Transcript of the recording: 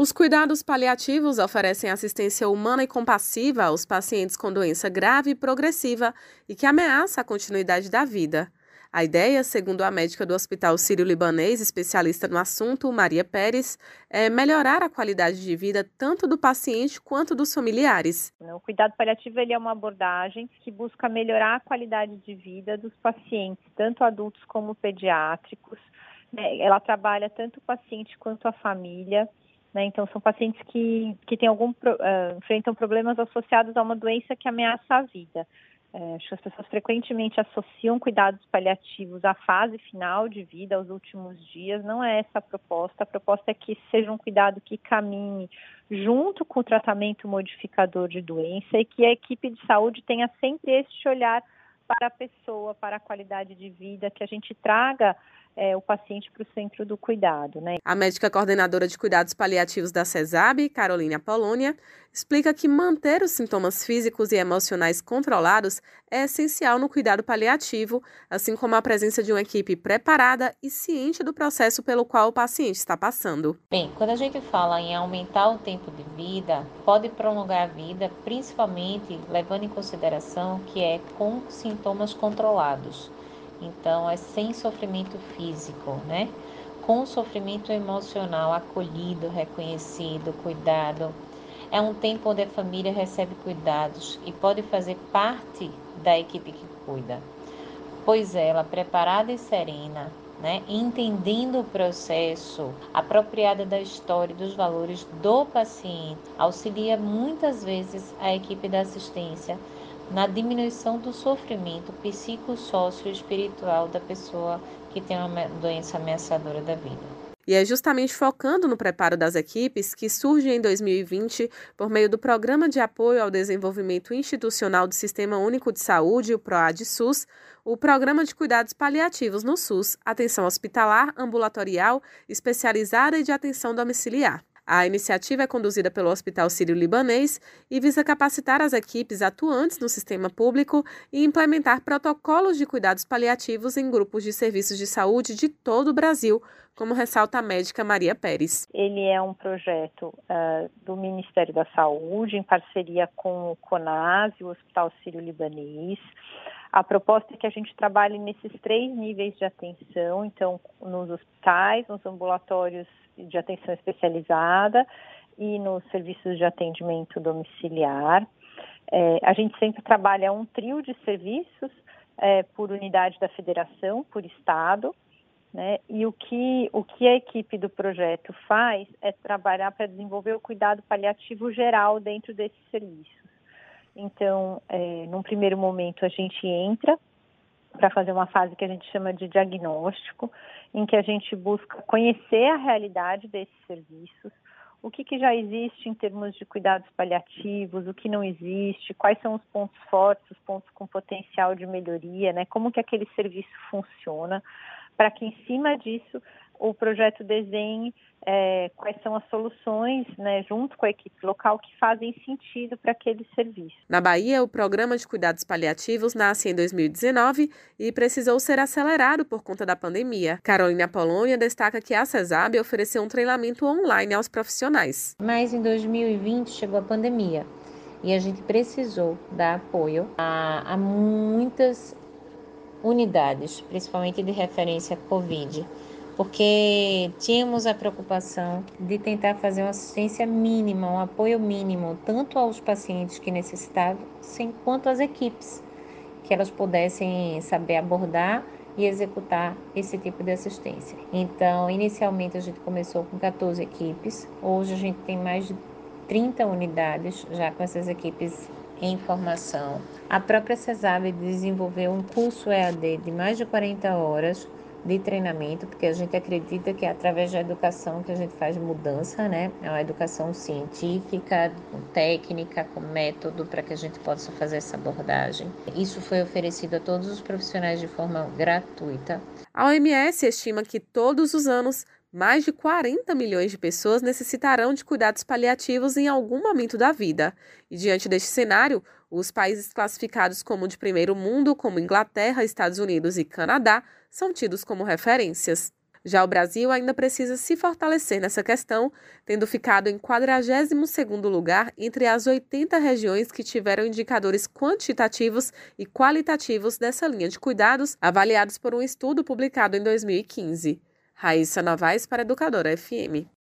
Os cuidados paliativos oferecem assistência humana e compassiva aos pacientes com doença grave e progressiva e que ameaça a continuidade da vida. A ideia, segundo a médica do Hospital Sírio-Libanês, especialista no assunto, Maria Pérez, é melhorar a qualidade de vida tanto do paciente quanto dos familiares. O cuidado paliativo ele é uma abordagem que busca melhorar a qualidade de vida dos pacientes, tanto adultos como pediátricos. Né? Ela trabalha tanto o paciente quanto a família. Né? Então, são pacientes que, que têm algum, uh, enfrentam problemas associados a uma doença que ameaça a vida. É, acho que as pessoas frequentemente associam cuidados paliativos à fase final de vida, aos últimos dias. Não é essa a proposta. A proposta é que seja um cuidado que caminhe junto com o tratamento modificador de doença e que a equipe de saúde tenha sempre este olhar para a pessoa, para a qualidade de vida, que a gente traga é, o paciente para o centro do cuidado. Né? A médica coordenadora de cuidados paliativos da CESAB, Carolina Polônia, explica que manter os sintomas físicos e emocionais controlados é essencial no cuidado paliativo, assim como a presença de uma equipe preparada e ciente do processo pelo qual o paciente está passando. Bem, quando a gente fala em aumentar o tempo de vida, pode prolongar a vida, principalmente levando em consideração que é com sintomas controlados. Então, é sem sofrimento físico, né? Com sofrimento emocional acolhido, reconhecido, cuidado. É um tempo onde a família recebe cuidados e pode fazer parte da equipe que cuida. Pois ela, preparada e serena, né, entendendo o processo, apropriada da história e dos valores do paciente, auxilia muitas vezes a equipe da assistência na diminuição do sofrimento psicossócio espiritual da pessoa que tem uma doença ameaçadora da vida. E é justamente focando no preparo das equipes que surge em 2020, por meio do Programa de Apoio ao Desenvolvimento Institucional do Sistema Único de Saúde, o PROAD-SUS, o Programa de Cuidados Paliativos no SUS, atenção hospitalar, ambulatorial, especializada e de atenção domiciliar. A iniciativa é conduzida pelo Hospital Sírio-Libanês e visa capacitar as equipes atuantes no sistema público e implementar protocolos de cuidados paliativos em grupos de serviços de saúde de todo o Brasil, como ressalta a médica Maria Pérez. Ele é um projeto uh, do Ministério da Saúde, em parceria com o CONAS e o Hospital Sírio-Libanês. A proposta é que a gente trabalhe nesses três níveis de atenção, então, nos hospitais, nos ambulatórios de atenção especializada e nos serviços de atendimento domiciliar. É, a gente sempre trabalha um trio de serviços é, por unidade da federação, por estado, né? E o que, o que a equipe do projeto faz é trabalhar para desenvolver o cuidado paliativo geral dentro desses serviços. Então, é, num primeiro momento, a gente entra para fazer uma fase que a gente chama de diagnóstico, em que a gente busca conhecer a realidade desses serviços, o que, que já existe em termos de cuidados paliativos, o que não existe, quais são os pontos fortes, os pontos com potencial de melhoria, né? Como que aquele serviço funciona, para que em cima disso o projeto desenhe é, quais são as soluções, né, junto com a equipe local, que fazem sentido para aquele serviço. Na Bahia, o programa de cuidados paliativos nasce em 2019 e precisou ser acelerado por conta da pandemia. Carolina Polônia destaca que a CESAB ofereceu um treinamento online aos profissionais. Mas em 2020 chegou a pandemia e a gente precisou dar apoio a, a muitas unidades, principalmente de referência Covid porque tínhamos a preocupação de tentar fazer uma assistência mínima, um apoio mínimo, tanto aos pacientes que necessitavam, quanto às equipes, que elas pudessem saber abordar e executar esse tipo de assistência. Então, inicialmente a gente começou com 14 equipes, hoje a gente tem mais de 30 unidades já com essas equipes em formação. A própria CESAB desenvolveu um curso EAD de mais de 40 horas de treinamento, porque a gente acredita que é através da educação que a gente faz mudança, né? É uma educação científica, com técnica, com método, para que a gente possa fazer essa abordagem. Isso foi oferecido a todos os profissionais de forma gratuita. A OMS estima que todos os anos mais de 40 milhões de pessoas necessitarão de cuidados paliativos em algum momento da vida. E diante deste cenário, os países classificados como de primeiro mundo, como Inglaterra, Estados Unidos e Canadá, são tidos como referências. Já o Brasil ainda precisa se fortalecer nessa questão, tendo ficado em 42º lugar entre as 80 regiões que tiveram indicadores quantitativos e qualitativos dessa linha de cuidados, avaliados por um estudo publicado em 2015. Raíssa Novaes para Educadora FM.